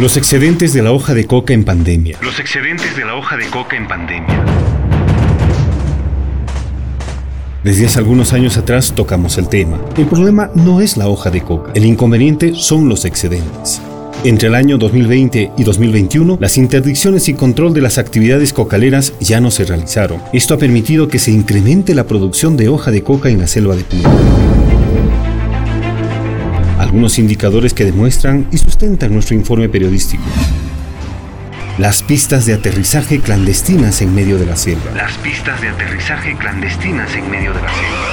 Los excedentes de la hoja de coca en pandemia. Los excedentes de la hoja de coca en pandemia. Desde hace algunos años atrás tocamos el tema. El problema no es la hoja de coca, el inconveniente son los excedentes. Entre el año 2020 y 2021, las interdicciones y control de las actividades cocaleras ya no se realizaron. Esto ha permitido que se incremente la producción de hoja de coca en la selva de Puno. Algunos indicadores que demuestran y sustentan nuestro informe periodístico. Las pistas de aterrizaje clandestinas en medio de la selva. Las pistas de aterrizaje clandestinas en medio de la selva.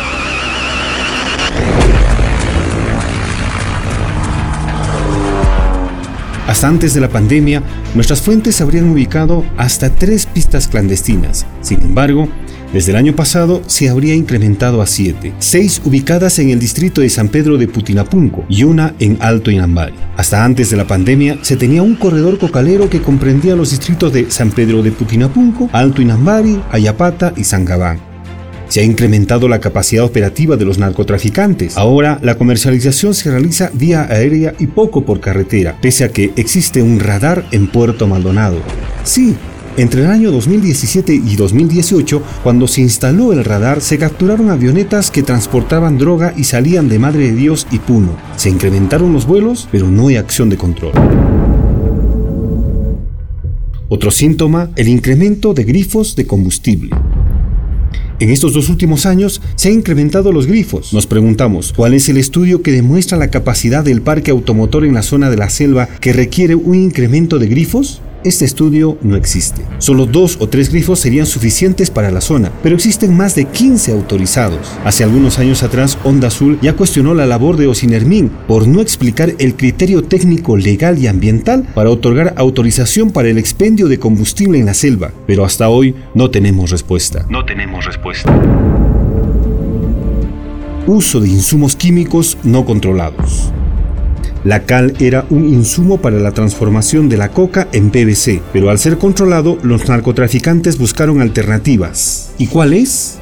Hasta antes de la pandemia, nuestras fuentes habrían ubicado hasta tres pistas clandestinas. Sin embargo, desde el año pasado se habría incrementado a siete, seis ubicadas en el distrito de San Pedro de Putinapunco y una en Alto Inambari. Hasta antes de la pandemia se tenía un corredor cocalero que comprendía los distritos de San Pedro de Putinapunco, Alto Inambari, Ayapata y San Gabán. Se ha incrementado la capacidad operativa de los narcotraficantes. Ahora la comercialización se realiza vía aérea y poco por carretera, pese a que existe un radar en Puerto Maldonado. Sí, entre el año 2017 y 2018, cuando se instaló el radar, se capturaron avionetas que transportaban droga y salían de Madre de Dios y Puno. Se incrementaron los vuelos, pero no hay acción de control. Otro síntoma, el incremento de grifos de combustible. En estos dos últimos años se han incrementado los grifos. Nos preguntamos, ¿cuál es el estudio que demuestra la capacidad del parque automotor en la zona de la selva que requiere un incremento de grifos? Este estudio no existe. Solo dos o tres grifos serían suficientes para la zona, pero existen más de 15 autorizados. Hace algunos años atrás, Onda Azul ya cuestionó la labor de Ocinermin por no explicar el criterio técnico legal y ambiental para otorgar autorización para el expendio de combustible en la selva, pero hasta hoy no tenemos respuesta. No tenemos respuesta. Uso de insumos químicos no controlados. La cal era un insumo para la transformación de la coca en PVC, pero al ser controlado, los narcotraficantes buscaron alternativas. ¿Y cuál es?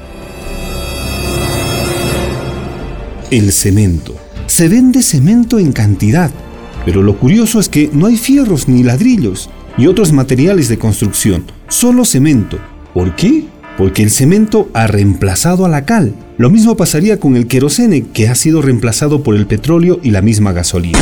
El cemento. Se vende cemento en cantidad, pero lo curioso es que no hay fierros ni ladrillos y otros materiales de construcción, solo cemento. ¿Por qué? Porque el cemento ha reemplazado a la cal. Lo mismo pasaría con el querosene, que ha sido reemplazado por el petróleo y la misma gasolina.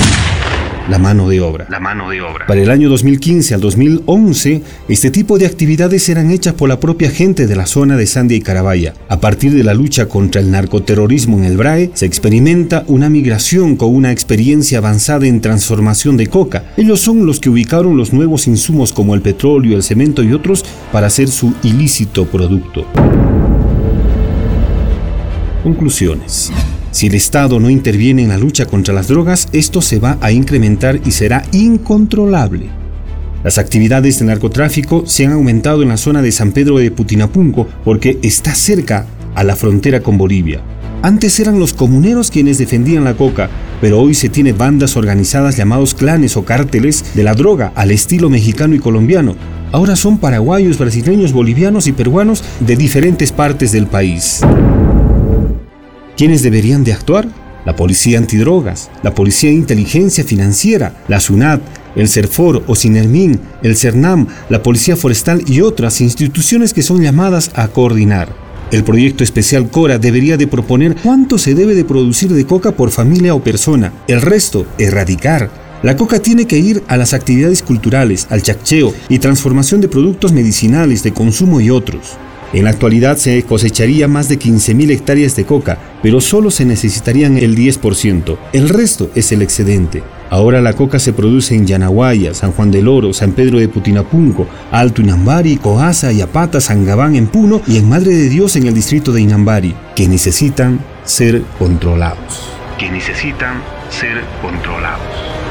La mano de obra. La mano de obra. Para el año 2015 al 2011, este tipo de actividades eran hechas por la propia gente de la zona de Sandia y Carabaya. A partir de la lucha contra el narcoterrorismo en el BRAE, se experimenta una migración con una experiencia avanzada en transformación de coca. Ellos son los que ubicaron los nuevos insumos como el petróleo, el cemento y otros para hacer su ilícito producto. Conclusiones. Si el Estado no interviene en la lucha contra las drogas, esto se va a incrementar y será incontrolable. Las actividades de narcotráfico se han aumentado en la zona de San Pedro de Putinapunco porque está cerca a la frontera con Bolivia. Antes eran los comuneros quienes defendían la coca, pero hoy se tiene bandas organizadas llamados clanes o cárteles de la droga al estilo mexicano y colombiano. Ahora son paraguayos, brasileños, bolivianos y peruanos de diferentes partes del país. ¿Quiénes deberían de actuar? La Policía Antidrogas, la Policía de Inteligencia Financiera, la SUNAT, el CERFOR o CINERMIN, el CERNAM, la Policía Forestal y otras instituciones que son llamadas a coordinar. El proyecto especial CORA debería de proponer cuánto se debe de producir de coca por familia o persona. El resto, erradicar. La coca tiene que ir a las actividades culturales, al chaccheo y transformación de productos medicinales, de consumo y otros. En la actualidad se cosecharía más de 15.000 hectáreas de coca, pero solo se necesitarían el 10%. El resto es el excedente. Ahora la coca se produce en Yanaguaya, San Juan del Oro, San Pedro de Putinapunco, Alto Inambari, Coasa, Yapata, San Gabán en Puno y en Madre de Dios en el distrito de Inambari, que necesitan ser controlados. Que necesitan ser controlados.